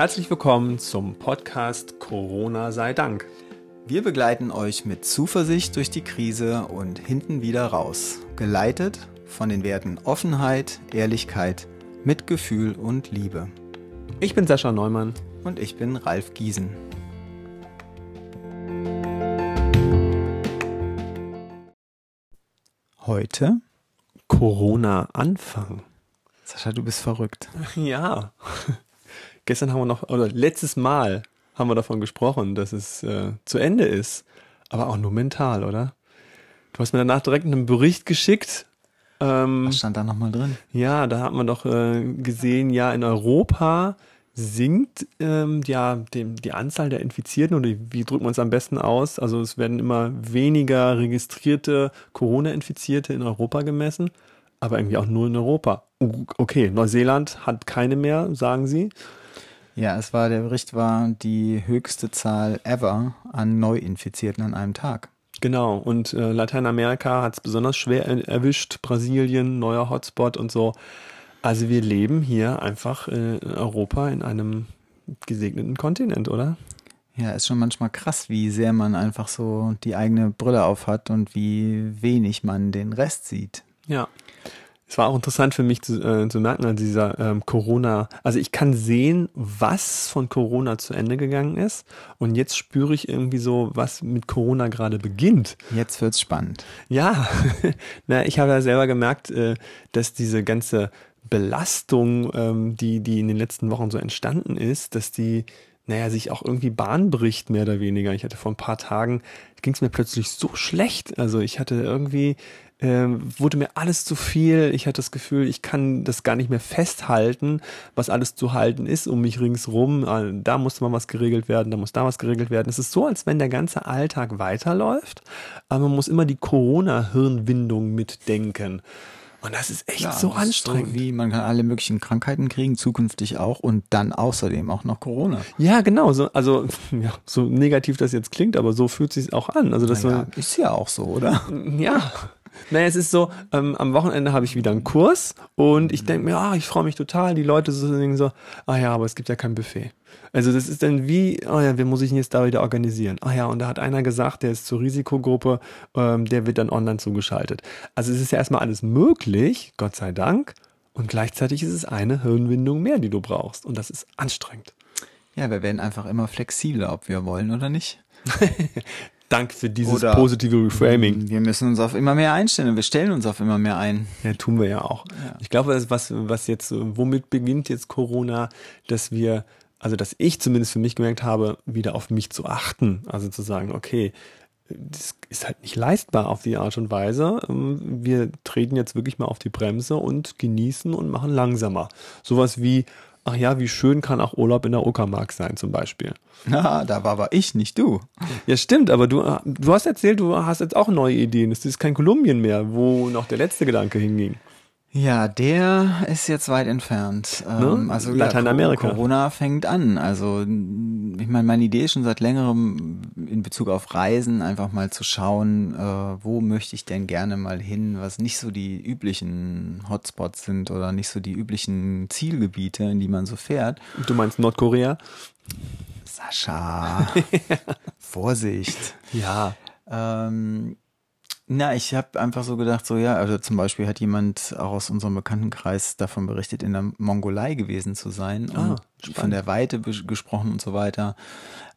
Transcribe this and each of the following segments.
Herzlich willkommen zum Podcast Corona sei Dank. Wir begleiten euch mit Zuversicht durch die Krise und hinten wieder raus, geleitet von den Werten Offenheit, Ehrlichkeit, Mitgefühl und Liebe. Ich bin Sascha Neumann. Und ich bin Ralf Giesen. Heute Corona-Anfang. Sascha, du bist verrückt. Ja. Gestern haben wir noch, oder letztes Mal haben wir davon gesprochen, dass es äh, zu Ende ist. Aber auch nur mental, oder? Du hast mir danach direkt einen Bericht geschickt. Ähm, Was stand da nochmal drin? Ja, da hat man doch äh, gesehen, ja, in Europa sinkt ähm, ja dem, die Anzahl der Infizierten oder wie drückt man es am besten aus? Also es werden immer weniger registrierte Corona-Infizierte in Europa gemessen, aber irgendwie auch nur in Europa. Okay, Neuseeland hat keine mehr, sagen sie. Ja, es war, der Bericht war die höchste Zahl ever an Neuinfizierten an einem Tag. Genau, und äh, Lateinamerika hat es besonders schwer erwischt, Brasilien, neuer Hotspot und so. Also wir leben hier einfach in Europa in einem gesegneten Kontinent, oder? Ja, ist schon manchmal krass, wie sehr man einfach so die eigene Brille auf hat und wie wenig man den Rest sieht. Ja. Es war auch interessant für mich zu, äh, zu merken an dieser ähm, Corona. Also ich kann sehen, was von Corona zu Ende gegangen ist. Und jetzt spüre ich irgendwie so, was mit Corona gerade beginnt. Jetzt wird's spannend. Ja, na, ich habe ja selber gemerkt, äh, dass diese ganze Belastung, ähm, die, die in den letzten Wochen so entstanden ist, dass die naja, sich auch irgendwie Bahn bricht, mehr oder weniger. Ich hatte vor ein paar Tagen, ging es mir plötzlich so schlecht. Also ich hatte irgendwie ähm, wurde mir alles zu viel. Ich hatte das Gefühl, ich kann das gar nicht mehr festhalten, was alles zu halten ist um mich ringsrum. Ah, da muss mal was geregelt werden, da muss da was geregelt werden. Es ist so, als wenn der ganze Alltag weiterläuft, aber man muss immer die Corona-Hirnwindung mitdenken. Und das ist echt ja, so anstrengend. So wie man kann alle möglichen Krankheiten kriegen, zukünftig auch und dann außerdem auch noch Corona. Ja, genau. So, also ja, so negativ das jetzt klingt, aber so fühlt sich auch an. Also das naja, ist ja auch so, oder? Ja. Naja, es ist so, ähm, am Wochenende habe ich wieder einen Kurs und ich denke mir, ah, ich freue mich total. Die Leute so denken so, ah ja, aber es gibt ja kein Buffet. Also das ist dann wie, ah ja, wie muss ich ihn jetzt da wieder organisieren? Ah ja, und da hat einer gesagt, der ist zur Risikogruppe, ähm, der wird dann online zugeschaltet. Also es ist ja erstmal alles möglich, Gott sei Dank. Und gleichzeitig ist es eine Hirnwindung mehr, die du brauchst. Und das ist anstrengend. Ja, wir werden einfach immer flexibler, ob wir wollen oder nicht. Dank für dieses Oder positive Reframing. Wir müssen uns auf immer mehr einstellen. Wir stellen uns auf immer mehr ein. Ja, tun wir ja auch. Ja. Ich glaube, das was, was jetzt, womit beginnt jetzt Corona, dass wir, also dass ich zumindest für mich gemerkt habe, wieder auf mich zu achten. Also zu sagen, okay, das ist halt nicht leistbar auf die Art und Weise. Wir treten jetzt wirklich mal auf die Bremse und genießen und machen langsamer. Sowas wie, ach ja, wie schön kann auch Urlaub in der Uckermark sein zum Beispiel. Na, da war aber ich, nicht du. Ja, stimmt, aber du, du hast erzählt, du hast jetzt auch neue Ideen. Es ist kein Kolumbien mehr, wo noch der letzte Gedanke hinging. Ja, der ist jetzt weit entfernt. Ne? Ähm, also Lateinamerika. Ja, Corona fängt an. Also ich meine, meine Idee ist schon seit längerem in Bezug auf Reisen einfach mal zu schauen, äh, wo möchte ich denn gerne mal hin, was nicht so die üblichen Hotspots sind oder nicht so die üblichen Zielgebiete, in die man so fährt. Du meinst Nordkorea? Sascha, Vorsicht. Ja. Ähm, na, ich habe einfach so gedacht, so ja, also zum Beispiel hat jemand auch aus unserem Bekanntenkreis davon berichtet, in der Mongolei gewesen zu sein ah, und von der Weite gesprochen und so weiter.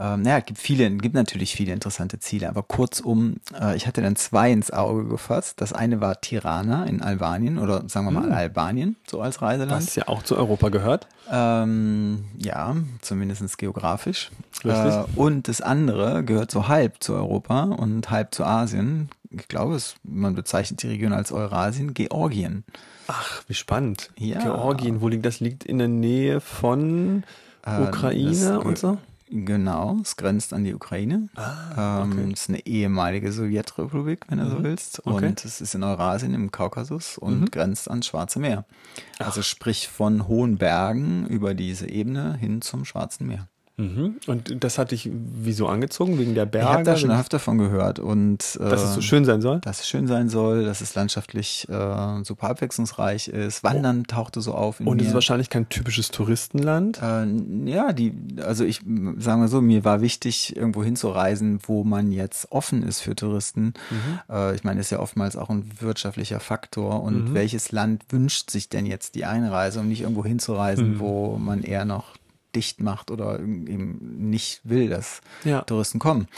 Ähm, naja, gibt viele, gibt natürlich viele interessante Ziele, aber kurzum, äh, ich hatte dann zwei ins Auge gefasst. Das eine war Tirana in Albanien oder sagen wir mal hm. Albanien, so als Reiseland. Was ja auch zu Europa gehört. Ähm, ja, zumindest geografisch. Richtig. Äh, und das andere gehört so halb zu Europa und halb zu Asien ich glaube, es, man bezeichnet die Region als Eurasien, Georgien. Ach, wie spannend. Ja. Georgien, wo liegt das? Liegt in der Nähe von äh, Ukraine und so? Genau, es grenzt an die Ukraine. Ah, okay. ähm, es ist eine ehemalige Sowjetrepublik, wenn du mhm. so willst. Und okay. es ist in Eurasien im Kaukasus und mhm. grenzt ans Schwarze Meer. Also Ach. sprich von hohen Bergen über diese Ebene hin zum Schwarzen Meer. Mhm. Und das hat dich wieso angezogen? Wegen der Berge? Ich habe da schon öfter davon gehört. Und, äh, dass es so schön sein soll? Dass es schön sein soll, dass es landschaftlich äh, super abwechslungsreich ist. Wandern oh. tauchte so auf. und es ist wahrscheinlich kein typisches Touristenland? Äh, ja, die, also ich sagen wir so, mir war wichtig, irgendwo hinzureisen, wo man jetzt offen ist für Touristen. Mhm. Äh, ich meine, ist ja oftmals auch ein wirtschaftlicher Faktor. Und mhm. welches Land wünscht sich denn jetzt die Einreise, um nicht irgendwo hinzureisen, mhm. wo man eher noch dicht macht oder eben nicht will, dass ja. Touristen kommen.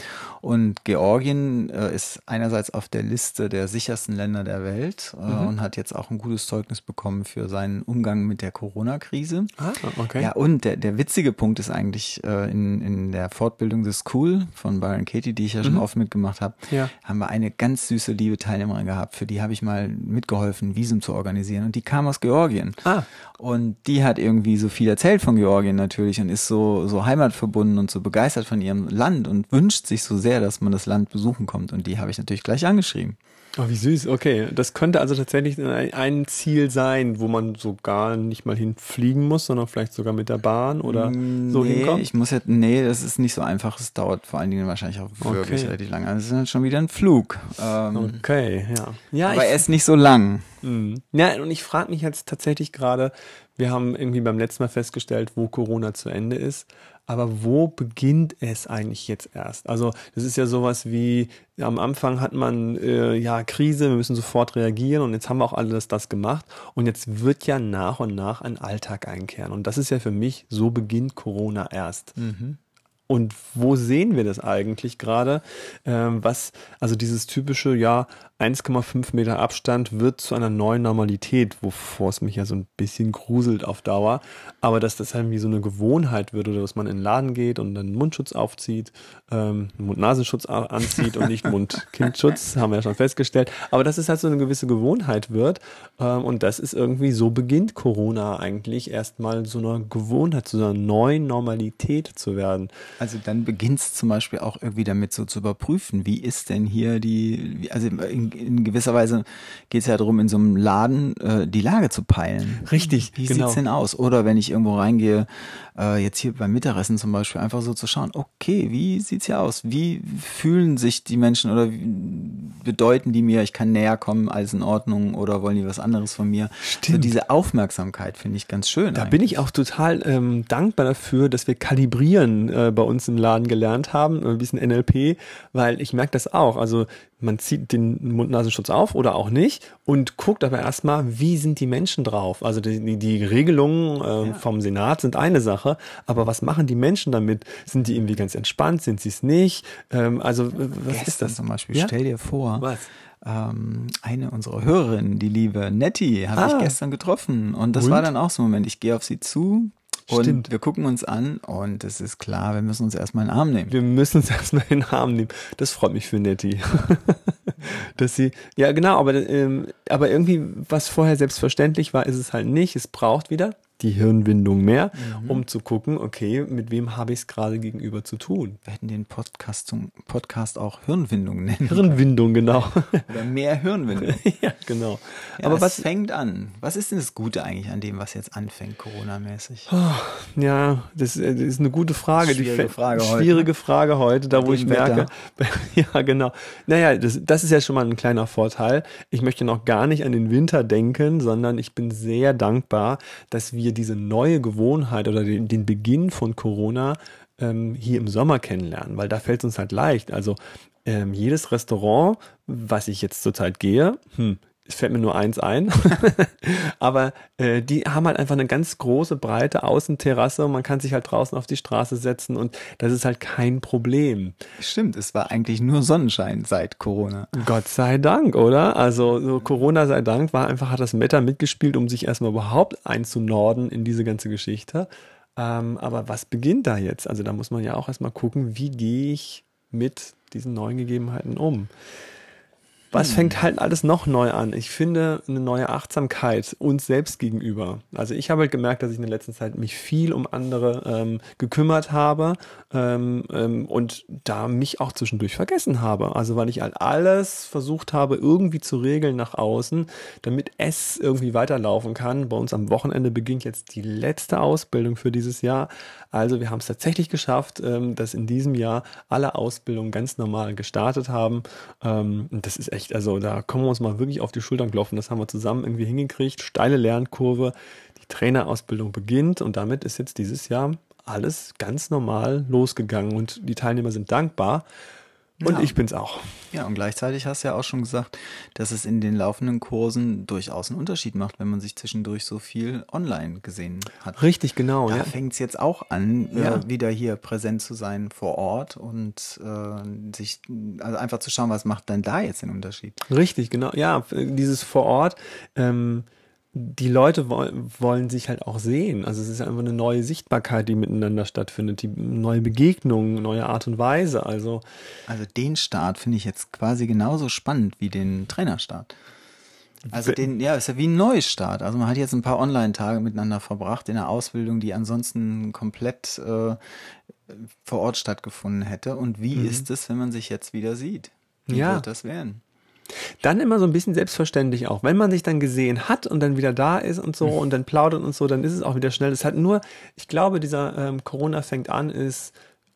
Und Georgien äh, ist einerseits auf der Liste der sichersten Länder der Welt äh, mhm. und hat jetzt auch ein gutes Zeugnis bekommen für seinen Umgang mit der Corona-Krise. Ah, okay. Ja, und der, der witzige Punkt ist eigentlich äh, in, in der Fortbildung des School von Byron Katie, die ich ja schon mhm. oft mitgemacht habe, ja. haben wir eine ganz süße, liebe Teilnehmerin gehabt. Für die habe ich mal mitgeholfen, Visum zu organisieren. Und die kam aus Georgien. Ah. Und die hat irgendwie so viel erzählt von Georgien natürlich und ist so, so heimatverbunden und so begeistert von ihrem Land und wünscht sich so sehr, dass man das Land besuchen kommt. Und die habe ich natürlich gleich angeschrieben. Oh, wie süß. Okay, das könnte also tatsächlich ein Ziel sein, wo man so gar nicht mal hinfliegen muss, sondern vielleicht sogar mit der Bahn oder nee, so hinkommt. Ich muss jetzt, nee, das ist nicht so einfach. Es dauert vor allen Dingen wahrscheinlich auch wirklich okay. relativ lange. Also es ist dann schon wieder ein Flug. Ähm, okay, ja. ja aber er ist nicht so lang. Mh. Ja, und ich frage mich jetzt tatsächlich gerade, wir haben irgendwie beim letzten Mal festgestellt, wo Corona zu Ende ist. Aber wo beginnt es eigentlich jetzt erst? Also das ist ja sowas wie, am Anfang hat man äh, ja Krise, wir müssen sofort reagieren und jetzt haben wir auch alles das gemacht und jetzt wird ja nach und nach ein Alltag einkehren. Und das ist ja für mich, so beginnt Corona erst. Mhm. Und wo sehen wir das eigentlich gerade? Ähm, was, also dieses typische, ja, 1,5 Meter Abstand wird zu einer neuen Normalität, wovor es mich ja so ein bisschen gruselt auf Dauer. Aber dass das irgendwie so eine Gewohnheit wird oder dass man in den Laden geht und dann Mundschutz aufzieht, ähm, Mund-Nasenschutz anzieht und nicht Mund-Kindschutz, haben wir ja schon festgestellt. Aber dass es halt so eine gewisse Gewohnheit wird. Ähm, und das ist irgendwie, so beginnt Corona eigentlich erstmal so eine Gewohnheit, zu einer neuen Normalität zu werden. Also dann beginnt es zum Beispiel auch irgendwie damit so zu überprüfen, wie ist denn hier die, also in in, gewisser Weise geht es ja darum, in so einem Laden äh, die Lage zu peilen. Richtig. Wie genau. sieht's denn aus? Oder wenn ich irgendwo reingehe, äh, jetzt hier beim Mittagessen zum Beispiel, einfach so zu schauen, okay, wie sieht's hier aus? Wie fühlen sich die Menschen oder wie, bedeuten die mir, ich kann näher kommen, alles in Ordnung oder wollen die was anderes von mir? Stimmt. Also diese Aufmerksamkeit finde ich ganz schön. Da eigentlich. bin ich auch total ähm, dankbar dafür, dass wir kalibrieren äh, bei uns im Laden gelernt haben, ein bisschen NLP, weil ich merke das auch. Also man zieht den Mund-Nasenschutz auf oder auch nicht und guckt aber erstmal, wie sind die Menschen drauf. Also die, die Regelungen äh, ja. vom Senat sind eine Sache, aber was machen die Menschen damit? Sind die irgendwie ganz entspannt? Sind sie es nicht? Ähm, also was Gestern ist das zum Beispiel? Ja? Stell dir vor, was? Ähm, eine unserer Hörerinnen, die liebe Nettie, habe ah. ich gestern getroffen und das und? war dann auch so ein Moment. Ich gehe auf sie zu, und Stimmt. wir gucken uns an und es ist klar, wir müssen uns erstmal in den Arm nehmen. Wir müssen uns erstmal in den Arm nehmen. Das freut mich für Nettie. Dass sie, ja genau, aber, ähm, aber irgendwie, was vorher selbstverständlich war, ist es halt nicht. Es braucht wieder die Hirnwindung mehr, mhm. um zu gucken, okay, mit wem habe ich es gerade gegenüber zu tun. Wir hätten den Podcast, zum Podcast auch Hirnwindung nennen. Hirnwindung, genau. Oder mehr Hirnwindung. ja, genau. Ja, Aber was fängt an? Was ist denn das Gute eigentlich an dem, was jetzt anfängt, Corona-mäßig? Oh, ja, das, das, ist eine gute Frage. Schwierige Die Frage heute. Schwierige Frage heute, da wo ich merke. ja, genau. Naja, das, das ist ja schon mal ein kleiner Vorteil. Ich möchte noch gar nicht an den Winter denken, sondern ich bin sehr dankbar, dass wir wir diese neue Gewohnheit oder den, den Beginn von Corona ähm, hier im Sommer kennenlernen, weil da fällt es uns halt leicht. Also ähm, jedes Restaurant, was ich jetzt zurzeit gehe, hm, es fällt mir nur eins ein, aber äh, die haben halt einfach eine ganz große, breite Außenterrasse und man kann sich halt draußen auf die Straße setzen und das ist halt kein Problem. Stimmt, es war eigentlich nur Sonnenschein seit Corona. Gott sei Dank, oder? Also so Corona sei Dank war einfach, hat das Wetter mitgespielt, um sich erstmal überhaupt einzunorden in diese ganze Geschichte. Ähm, aber was beginnt da jetzt? Also da muss man ja auch erstmal gucken, wie gehe ich mit diesen neuen Gegebenheiten um. Was fängt halt alles noch neu an? Ich finde eine neue Achtsamkeit uns selbst gegenüber. Also ich habe halt gemerkt, dass ich in der letzten Zeit mich viel um andere ähm, gekümmert habe ähm, ähm, und da mich auch zwischendurch vergessen habe. Also weil ich halt alles versucht habe, irgendwie zu regeln nach außen, damit es irgendwie weiterlaufen kann. Bei uns am Wochenende beginnt jetzt die letzte Ausbildung für dieses Jahr. Also wir haben es tatsächlich geschafft, ähm, dass in diesem Jahr alle Ausbildungen ganz normal gestartet haben. Ähm, das ist echt echt, also da kommen wir uns mal wirklich auf die Schultern klopfen. Das haben wir zusammen irgendwie hingekriegt. Steile Lernkurve. Die Trainerausbildung beginnt und damit ist jetzt dieses Jahr alles ganz normal losgegangen und die Teilnehmer sind dankbar. Und ja. ich bin's auch. Ja, und gleichzeitig hast du ja auch schon gesagt, dass es in den laufenden Kursen durchaus einen Unterschied macht, wenn man sich zwischendurch so viel online gesehen hat. Richtig, genau. Da ja. fängt's jetzt auch an, äh, ja. wieder hier präsent zu sein vor Ort und äh, sich also einfach zu schauen, was macht denn da jetzt den Unterschied? Richtig, genau. Ja, dieses vor Ort. Ähm, die Leute wollen sich halt auch sehen. Also es ist einfach eine neue Sichtbarkeit, die miteinander stattfindet, die neue Begegnung, neue Art und Weise. Also, also den Start finde ich jetzt quasi genauso spannend wie den Trainerstart. Also den, ja, ist ja wie ein Neustart. Also man hat jetzt ein paar Online-Tage miteinander verbracht in einer Ausbildung, die ansonsten komplett äh, vor Ort stattgefunden hätte. Und wie mhm. ist es, wenn man sich jetzt wieder sieht? Wie ja. wird das werden? Dann immer so ein bisschen selbstverständlich auch. Wenn man sich dann gesehen hat und dann wieder da ist und so mhm. und dann plaudert und so, dann ist es auch wieder schnell. Es hat nur, ich glaube, dieser ähm, Corona fängt an, ist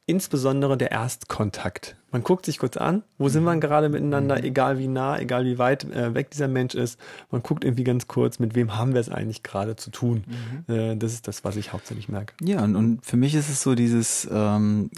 insbesondere der Erstkontakt. Man guckt sich kurz an, wo sind wir mhm. gerade miteinander, mhm. egal wie nah, egal wie weit äh, weg dieser Mensch ist. Man guckt irgendwie ganz kurz, mit wem haben wir es eigentlich gerade zu tun. Mhm. Äh, das ist das, was ich hauptsächlich merke. Ja, und, und für mich ist es so dieses, ähm,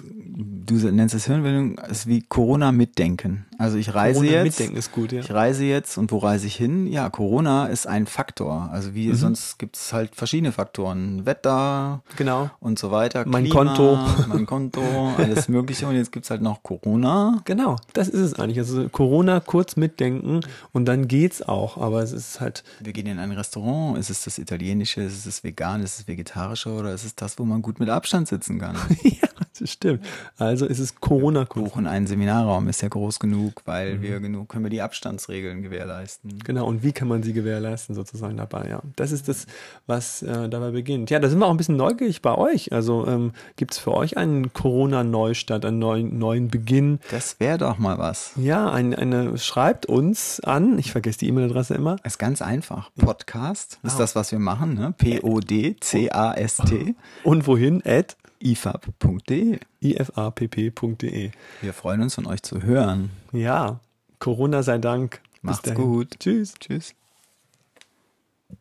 du nennst es Hirnbildung, ist wie Corona mitdenken. Also ich reise Corona jetzt. Mitdenken ist gut, ja. Ich reise jetzt und wo reise ich hin? Ja, Corona ist ein Faktor. Also wie mhm. sonst gibt es halt verschiedene Faktoren. Wetter genau. und so weiter. Mein Klima, Konto. Mein Konto, alles Mögliche. Und jetzt gibt's halt noch Corona. Genau, das ist es eigentlich. Also Corona kurz mitdenken und dann geht's auch. Aber es ist halt. Wir gehen in ein Restaurant. Ist es das Italienische? Ist es das Vegan? Ist es das Vegetarische? Oder ist es das, wo man gut mit Abstand sitzen kann? ja, das stimmt. Also ist es Corona kurz. Buchen einen Seminarraum ist ja groß genug, weil mhm. wir genug können wir die Abstandsregeln gewährleisten. Genau. Und wie kann man sie gewährleisten sozusagen dabei? Ja, das ist das, was äh, dabei beginnt. Ja, da sind wir auch ein bisschen neugierig bei euch. Also ähm, gibt es für euch einen Corona-Neustart, einen neuen, neuen Beginn? Das wäre doch mal was. Ja, ein, eine, schreibt uns an, ich vergesse die E-Mail-Adresse immer. Ist ganz einfach. Podcast ist das, was wir machen, ne? P-O-D-C-A-S-T. Und wohin? At ifap.de. ifapp.de. Wir freuen uns von euch zu hören. Ja, Corona sei Dank. Macht's gut. Tschüss. Tschüss.